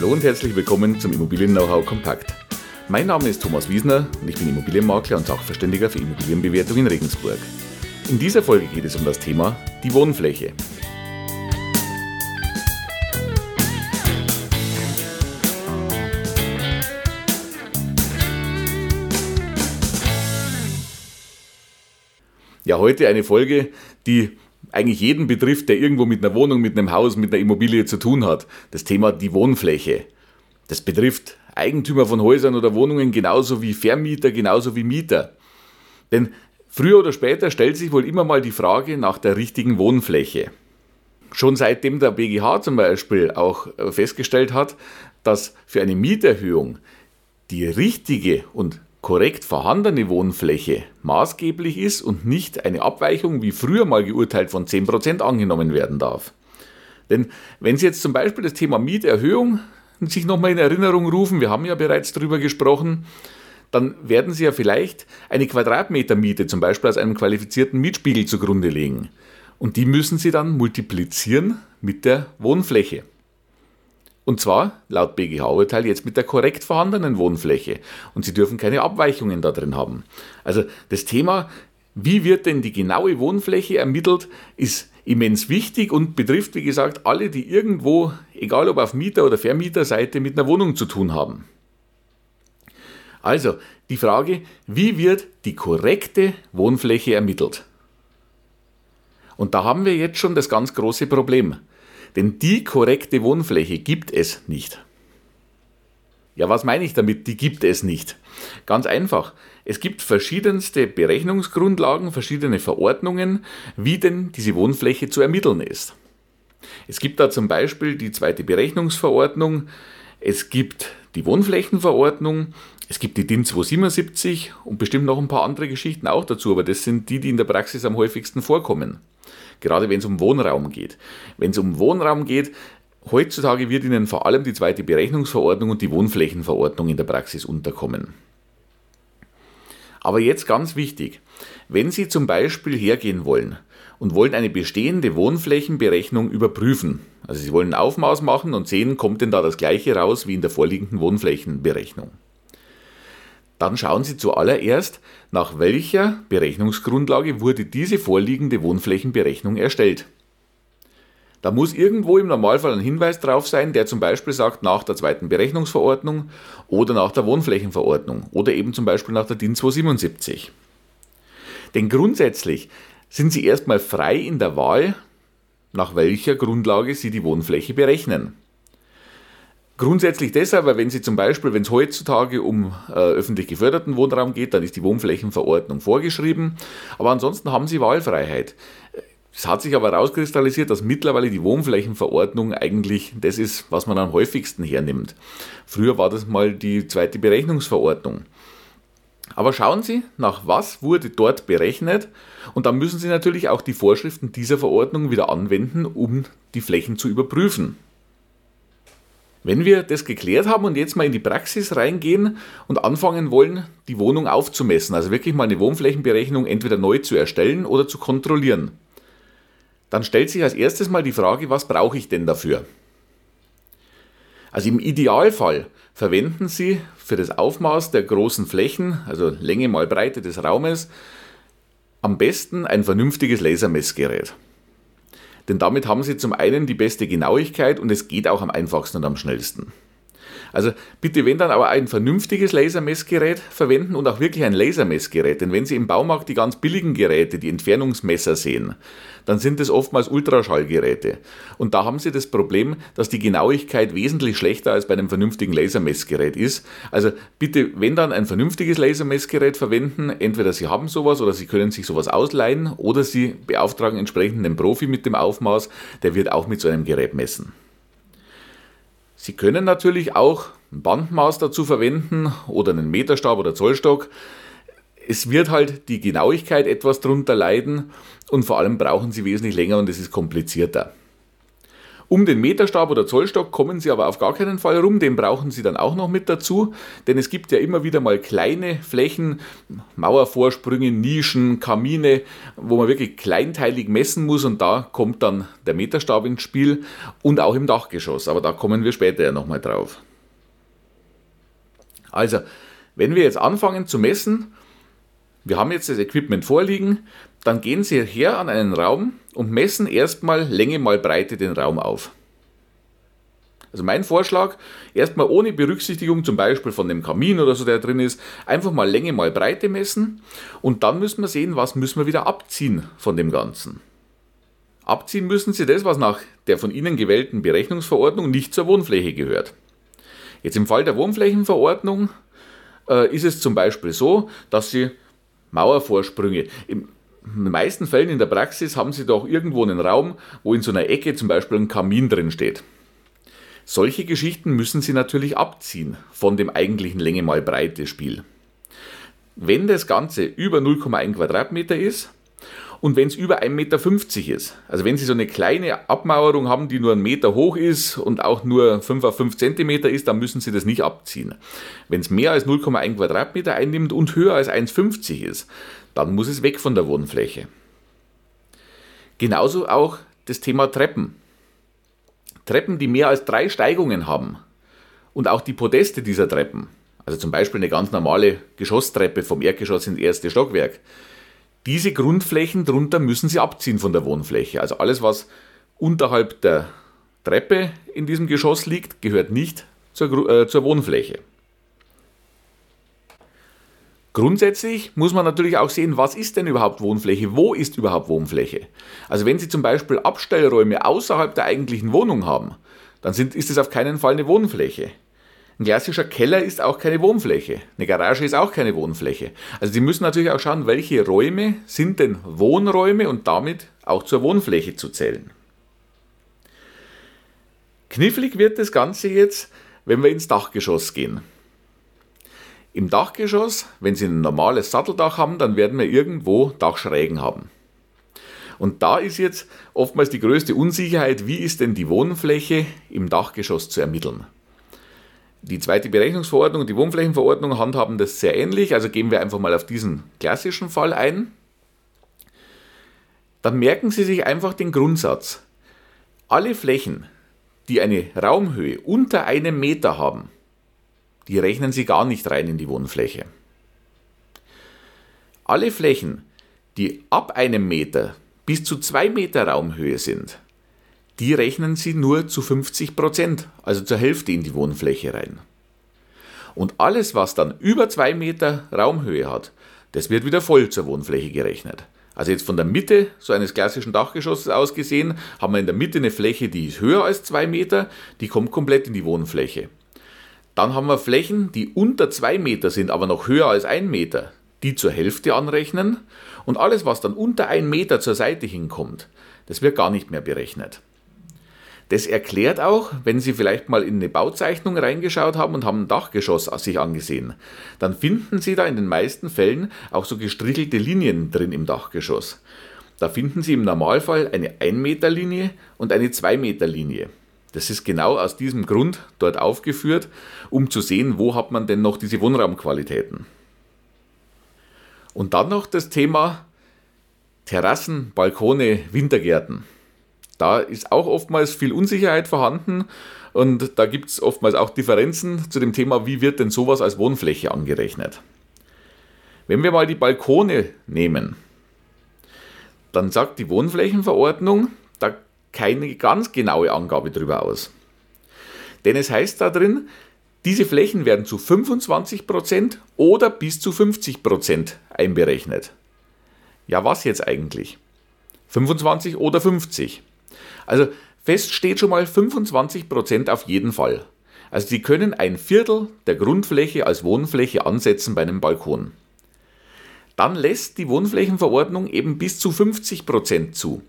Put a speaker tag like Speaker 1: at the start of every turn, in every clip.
Speaker 1: Hallo und herzlich willkommen zum Immobilien-Know-how Kompakt. Mein Name ist Thomas Wiesner und ich bin Immobilienmakler und Sachverständiger für Immobilienbewertung in Regensburg. In dieser Folge geht es um das Thema die Wohnfläche. Ja, heute eine Folge, die eigentlich jeden betrifft, der irgendwo mit einer Wohnung, mit einem Haus, mit einer Immobilie zu tun hat. Das Thema die Wohnfläche. Das betrifft Eigentümer von Häusern oder Wohnungen genauso wie Vermieter, genauso wie Mieter. Denn früher oder später stellt sich wohl immer mal die Frage nach der richtigen Wohnfläche. Schon seitdem der BGH zum Beispiel auch festgestellt hat, dass für eine Mieterhöhung die richtige und korrekt vorhandene Wohnfläche maßgeblich ist und nicht eine Abweichung wie früher mal geurteilt von 10% angenommen werden darf. Denn wenn Sie jetzt zum Beispiel das Thema Mieterhöhung sich nochmal in Erinnerung rufen, wir haben ja bereits darüber gesprochen, dann werden Sie ja vielleicht eine Quadratmeter Miete zum Beispiel aus einem qualifizierten Mietspiegel zugrunde legen. Und die müssen Sie dann multiplizieren mit der Wohnfläche. Und zwar laut BGH-Urteil jetzt mit der korrekt vorhandenen Wohnfläche. Und Sie dürfen keine Abweichungen da drin haben. Also das Thema, wie wird denn die genaue Wohnfläche ermittelt, ist immens wichtig und betrifft, wie gesagt, alle, die irgendwo, egal ob auf Mieter- oder Vermieterseite, mit einer Wohnung zu tun haben. Also die Frage, wie wird die korrekte Wohnfläche ermittelt? Und da haben wir jetzt schon das ganz große Problem. Denn die korrekte Wohnfläche gibt es nicht. Ja, was meine ich damit? Die gibt es nicht. Ganz einfach. Es gibt verschiedenste Berechnungsgrundlagen, verschiedene Verordnungen, wie denn diese Wohnfläche zu ermitteln ist. Es gibt da zum Beispiel die zweite Berechnungsverordnung, es gibt die Wohnflächenverordnung, es gibt die DIN 277 und bestimmt noch ein paar andere Geschichten auch dazu, aber das sind die, die in der Praxis am häufigsten vorkommen gerade wenn es um Wohnraum geht. Wenn es um Wohnraum geht, heutzutage wird Ihnen vor allem die zweite Berechnungsverordnung und die Wohnflächenverordnung in der Praxis unterkommen. Aber jetzt ganz wichtig, wenn Sie zum Beispiel hergehen wollen und wollen eine bestehende Wohnflächenberechnung überprüfen, also Sie wollen ein Aufmaß machen und sehen, kommt denn da das gleiche raus wie in der vorliegenden Wohnflächenberechnung dann schauen Sie zuallererst, nach welcher Berechnungsgrundlage wurde diese vorliegende Wohnflächenberechnung erstellt. Da muss irgendwo im Normalfall ein Hinweis drauf sein, der zum Beispiel sagt, nach der zweiten Berechnungsverordnung oder nach der Wohnflächenverordnung oder eben zum Beispiel nach der DIN 277. Denn grundsätzlich sind Sie erstmal frei in der Wahl, nach welcher Grundlage Sie die Wohnfläche berechnen. Grundsätzlich deshalb, weil wenn Sie zum Beispiel, wenn es heutzutage um äh, öffentlich geförderten Wohnraum geht, dann ist die Wohnflächenverordnung vorgeschrieben. Aber ansonsten haben Sie Wahlfreiheit. Es hat sich aber herauskristallisiert, dass mittlerweile die Wohnflächenverordnung eigentlich das ist, was man am häufigsten hernimmt. Früher war das mal die zweite Berechnungsverordnung. Aber schauen Sie, nach was wurde dort berechnet und dann müssen Sie natürlich auch die Vorschriften dieser Verordnung wieder anwenden, um die Flächen zu überprüfen. Wenn wir das geklärt haben und jetzt mal in die Praxis reingehen und anfangen wollen, die Wohnung aufzumessen, also wirklich mal eine Wohnflächenberechnung entweder neu zu erstellen oder zu kontrollieren, dann stellt sich als erstes mal die Frage, was brauche ich denn dafür? Also im Idealfall verwenden Sie für das Aufmaß der großen Flächen, also Länge mal Breite des Raumes, am besten ein vernünftiges Lasermessgerät. Denn damit haben Sie zum einen die beste Genauigkeit und es geht auch am einfachsten und am schnellsten. Also bitte, wenn dann aber ein vernünftiges Lasermessgerät verwenden und auch wirklich ein Lasermessgerät. Denn wenn Sie im Baumarkt die ganz billigen Geräte, die Entfernungsmesser sehen, dann sind es oftmals Ultraschallgeräte. Und da haben Sie das Problem, dass die Genauigkeit wesentlich schlechter als bei einem vernünftigen Lasermessgerät ist. Also bitte, wenn dann ein vernünftiges Lasermessgerät verwenden, entweder Sie haben sowas oder Sie können sich sowas ausleihen oder Sie beauftragen entsprechend einen Profi mit dem Aufmaß, der wird auch mit so einem Gerät messen. Sie können natürlich auch ein Bandmaß dazu verwenden oder einen Meterstab oder Zollstock. Es wird halt die Genauigkeit etwas drunter leiden und vor allem brauchen Sie wesentlich länger und es ist komplizierter. Um den Meterstab oder Zollstock kommen Sie aber auf gar keinen Fall rum, den brauchen Sie dann auch noch mit dazu, denn es gibt ja immer wieder mal kleine Flächen, Mauervorsprünge, Nischen, Kamine, wo man wirklich kleinteilig messen muss und da kommt dann der Meterstab ins Spiel und auch im Dachgeschoss, aber da kommen wir später ja nochmal drauf. Also, wenn wir jetzt anfangen zu messen, wir haben jetzt das Equipment vorliegen, dann gehen Sie her an einen Raum und messen erstmal Länge mal Breite den Raum auf. Also mein Vorschlag, erstmal ohne Berücksichtigung zum Beispiel von dem Kamin oder so, der drin ist, einfach mal Länge mal Breite messen und dann müssen wir sehen, was müssen wir wieder abziehen von dem Ganzen. Abziehen müssen Sie das, was nach der von Ihnen gewählten Berechnungsverordnung nicht zur Wohnfläche gehört. Jetzt im Fall der Wohnflächenverordnung äh, ist es zum Beispiel so, dass Sie Mauervorsprünge, im, in den meisten Fällen in der Praxis haben Sie doch irgendwo einen Raum, wo in so einer Ecke zum Beispiel ein Kamin drin steht. Solche Geschichten müssen Sie natürlich abziehen von dem eigentlichen Länge mal Breite Spiel. Wenn das Ganze über 0,1 Quadratmeter ist und wenn es über 1,50 Meter ist, also wenn Sie so eine kleine Abmauerung haben, die nur einen Meter hoch ist und auch nur 5 auf 5 Zentimeter ist, dann müssen Sie das nicht abziehen. Wenn es mehr als 0,1 Quadratmeter einnimmt und höher als 1,50 ist, dann muss es weg von der Wohnfläche. Genauso auch das Thema Treppen. Treppen, die mehr als drei Steigungen haben und auch die Podeste dieser Treppen, also zum Beispiel eine ganz normale Geschosstreppe vom Erdgeschoss ins erste Stockwerk, diese Grundflächen drunter müssen Sie abziehen von der Wohnfläche. Also alles, was unterhalb der Treppe in diesem Geschoss liegt, gehört nicht zur, äh, zur Wohnfläche. Grundsätzlich muss man natürlich auch sehen, was ist denn überhaupt Wohnfläche, wo ist überhaupt Wohnfläche. Also wenn Sie zum Beispiel Abstellräume außerhalb der eigentlichen Wohnung haben, dann sind, ist es auf keinen Fall eine Wohnfläche. Ein klassischer Keller ist auch keine Wohnfläche. Eine Garage ist auch keine Wohnfläche. Also Sie müssen natürlich auch schauen, welche Räume sind denn Wohnräume und damit auch zur Wohnfläche zu zählen. Knifflig wird das Ganze jetzt, wenn wir ins Dachgeschoss gehen. Im Dachgeschoss, wenn Sie ein normales Satteldach haben, dann werden wir irgendwo Dachschrägen haben. Und da ist jetzt oftmals die größte Unsicherheit, wie ist denn die Wohnfläche im Dachgeschoss zu ermitteln. Die zweite Berechnungsverordnung und die Wohnflächenverordnung handhaben das sehr ähnlich, also gehen wir einfach mal auf diesen klassischen Fall ein. Dann merken Sie sich einfach den Grundsatz. Alle Flächen, die eine Raumhöhe unter einem Meter haben, die rechnen Sie gar nicht rein in die Wohnfläche. Alle Flächen, die ab einem Meter bis zu zwei Meter Raumhöhe sind, die rechnen Sie nur zu 50 Prozent, also zur Hälfte in die Wohnfläche rein. Und alles, was dann über zwei Meter Raumhöhe hat, das wird wieder voll zur Wohnfläche gerechnet. Also jetzt von der Mitte so eines klassischen Dachgeschosses aus gesehen, haben wir in der Mitte eine Fläche, die ist höher als zwei Meter, die kommt komplett in die Wohnfläche. Dann haben wir Flächen, die unter 2 Meter sind, aber noch höher als 1 Meter, die zur Hälfte anrechnen. Und alles, was dann unter 1 Meter zur Seite hinkommt, das wird gar nicht mehr berechnet. Das erklärt auch, wenn Sie vielleicht mal in eine Bauzeichnung reingeschaut haben und haben ein Dachgeschoss sich angesehen, dann finden Sie da in den meisten Fällen auch so gestrichelte Linien drin im Dachgeschoss. Da finden Sie im Normalfall eine 1 Meter Linie und eine 2 Meter Linie. Das ist genau aus diesem Grund dort aufgeführt, um zu sehen, wo hat man denn noch diese Wohnraumqualitäten. Und dann noch das Thema Terrassen, Balkone, Wintergärten. Da ist auch oftmals viel Unsicherheit vorhanden und da gibt es oftmals auch Differenzen zu dem Thema, wie wird denn sowas als Wohnfläche angerechnet. Wenn wir mal die Balkone nehmen, dann sagt die Wohnflächenverordnung, da keine ganz genaue Angabe darüber aus. Denn es heißt da drin, diese Flächen werden zu 25% oder bis zu 50% einberechnet. Ja, was jetzt eigentlich? 25 oder 50? Also fest steht schon mal 25% auf jeden Fall. Also Sie können ein Viertel der Grundfläche als Wohnfläche ansetzen bei einem Balkon. Dann lässt die Wohnflächenverordnung eben bis zu 50% zu.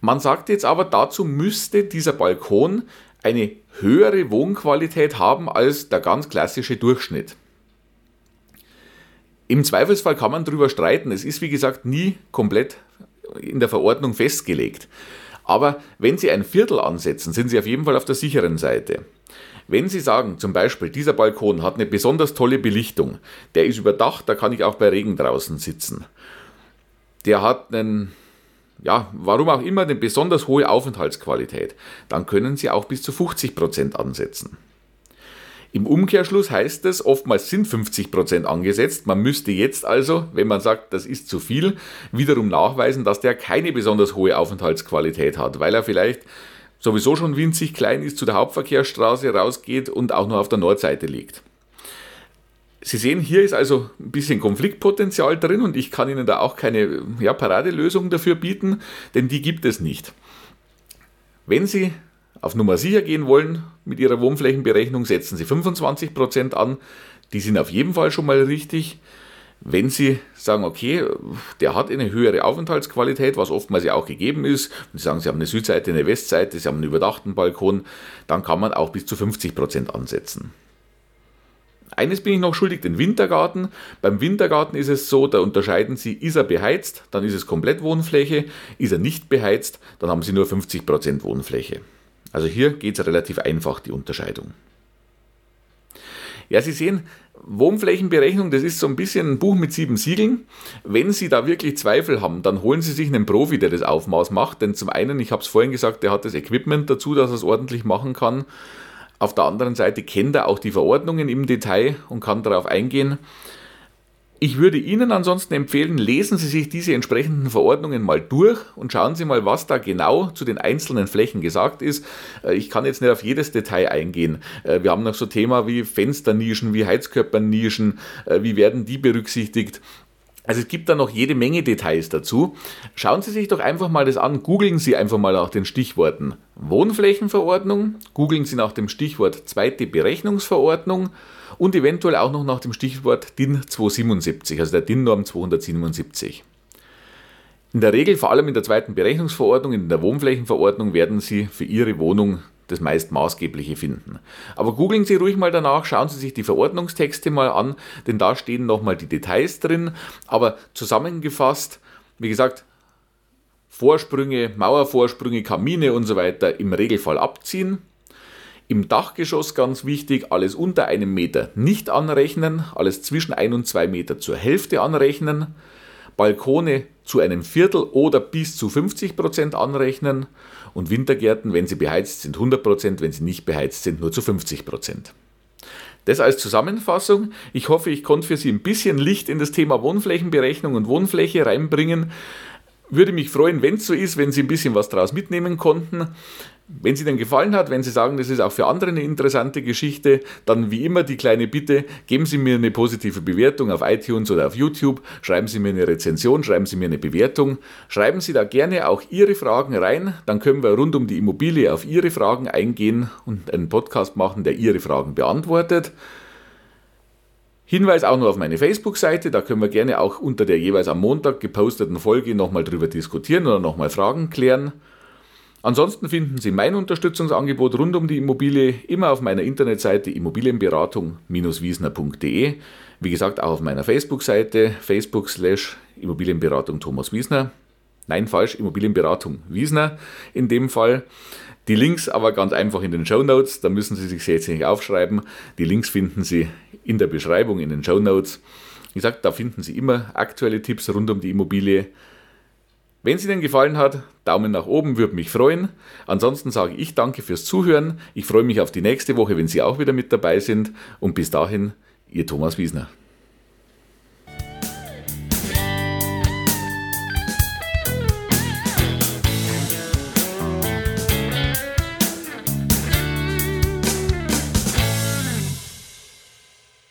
Speaker 1: Man sagt jetzt aber, dazu müsste dieser Balkon eine höhere Wohnqualität haben als der ganz klassische Durchschnitt. Im Zweifelsfall kann man darüber streiten. Es ist wie gesagt nie komplett in der Verordnung festgelegt. Aber wenn Sie ein Viertel ansetzen, sind Sie auf jeden Fall auf der sicheren Seite. Wenn Sie sagen, zum Beispiel, dieser Balkon hat eine besonders tolle Belichtung, der ist überdacht, da kann ich auch bei Regen draußen sitzen. Der hat einen, ja, warum auch immer, eine besonders hohe Aufenthaltsqualität, dann können Sie auch bis zu 50 Prozent ansetzen. Im Umkehrschluss heißt es, oftmals sind 50% angesetzt. Man müsste jetzt also, wenn man sagt, das ist zu viel, wiederum nachweisen, dass der keine besonders hohe Aufenthaltsqualität hat, weil er vielleicht sowieso schon winzig klein ist, zu der Hauptverkehrsstraße rausgeht und auch nur auf der Nordseite liegt. Sie sehen, hier ist also ein bisschen Konfliktpotenzial drin und ich kann Ihnen da auch keine ja, Paradelösung dafür bieten, denn die gibt es nicht. Wenn Sie auf Nummer sicher gehen wollen mit Ihrer Wohnflächenberechnung, setzen Sie 25% an. Die sind auf jeden Fall schon mal richtig. Wenn Sie sagen, okay, der hat eine höhere Aufenthaltsqualität, was oftmals ja auch gegeben ist, und Sie sagen, Sie haben eine Südseite, eine Westseite, Sie haben einen überdachten Balkon, dann kann man auch bis zu 50% ansetzen. Eines bin ich noch schuldig, den Wintergarten. Beim Wintergarten ist es so, da unterscheiden Sie, ist er beheizt, dann ist es komplett Wohnfläche, ist er nicht beheizt, dann haben Sie nur 50% Wohnfläche. Also hier geht es relativ einfach, die Unterscheidung. Ja, Sie sehen, Wohnflächenberechnung, das ist so ein bisschen ein Buch mit sieben Siegeln. Wenn Sie da wirklich Zweifel haben, dann holen Sie sich einen Profi, der das Aufmaß macht. Denn zum einen, ich habe es vorhin gesagt, der hat das Equipment dazu, dass er es ordentlich machen kann. Auf der anderen Seite kennt er auch die Verordnungen im Detail und kann darauf eingehen. Ich würde Ihnen ansonsten empfehlen, lesen Sie sich diese entsprechenden Verordnungen mal durch und schauen Sie mal, was da genau zu den einzelnen Flächen gesagt ist. Äh, ich kann jetzt nicht auf jedes Detail eingehen. Äh, wir haben noch so Thema wie Fensternischen, wie Heizkörpernischen, äh, wie werden die berücksichtigt. Also es gibt da noch jede Menge Details dazu. Schauen Sie sich doch einfach mal das an. Googeln Sie einfach mal nach den Stichworten Wohnflächenverordnung, googeln Sie nach dem Stichwort zweite Berechnungsverordnung und eventuell auch noch nach dem Stichwort DIN 277, also der DIN-Norm 277. In der Regel, vor allem in der zweiten Berechnungsverordnung, in der Wohnflächenverordnung, werden Sie für Ihre Wohnung das meist Maßgebliche finden. Aber googeln Sie ruhig mal danach, schauen Sie sich die Verordnungstexte mal an, denn da stehen nochmal die Details drin. Aber zusammengefasst, wie gesagt, Vorsprünge, Mauervorsprünge, Kamine und so weiter im Regelfall abziehen. Im Dachgeschoss ganz wichtig, alles unter einem Meter nicht anrechnen, alles zwischen ein und zwei Meter zur Hälfte anrechnen. Balkone zu einem Viertel oder bis zu 50 Prozent anrechnen und Wintergärten, wenn sie beheizt sind, 100 Prozent, wenn sie nicht beheizt sind, nur zu 50 Prozent. Das als Zusammenfassung. Ich hoffe, ich konnte für Sie ein bisschen Licht in das Thema Wohnflächenberechnung und Wohnfläche reinbringen. Würde mich freuen, wenn es so ist, wenn Sie ein bisschen was daraus mitnehmen konnten. Wenn es Ihnen gefallen hat, wenn Sie sagen, das ist auch für andere eine interessante Geschichte, dann wie immer die kleine Bitte, geben Sie mir eine positive Bewertung auf iTunes oder auf YouTube, schreiben Sie mir eine Rezension, schreiben Sie mir eine Bewertung, schreiben Sie da gerne auch Ihre Fragen rein, dann können wir rund um die Immobilie auf Ihre Fragen eingehen und einen Podcast machen, der Ihre Fragen beantwortet. Hinweis auch noch auf meine Facebook-Seite, da können wir gerne auch unter der jeweils am Montag geposteten Folge nochmal drüber diskutieren oder nochmal Fragen klären. Ansonsten finden Sie mein Unterstützungsangebot rund um die Immobilie immer auf meiner Internetseite immobilienberatung-wiesner.de. Wie gesagt, auch auf meiner Facebook-Seite Facebook slash Immobilienberatung Thomas Wiesner. Nein, falsch, Immobilienberatung Wiesner in dem Fall. Die Links aber ganz einfach in den Show Notes, da müssen Sie sich jetzt nicht aufschreiben. Die Links finden Sie in der Beschreibung, in den Show Notes. Wie gesagt, da finden Sie immer aktuelle Tipps rund um die Immobilie. Wenn es Ihnen gefallen hat, Daumen nach oben würde mich freuen. Ansonsten sage ich danke fürs Zuhören. Ich freue mich auf die nächste Woche, wenn Sie auch wieder mit dabei sind. Und bis dahin, Ihr Thomas Wiesner.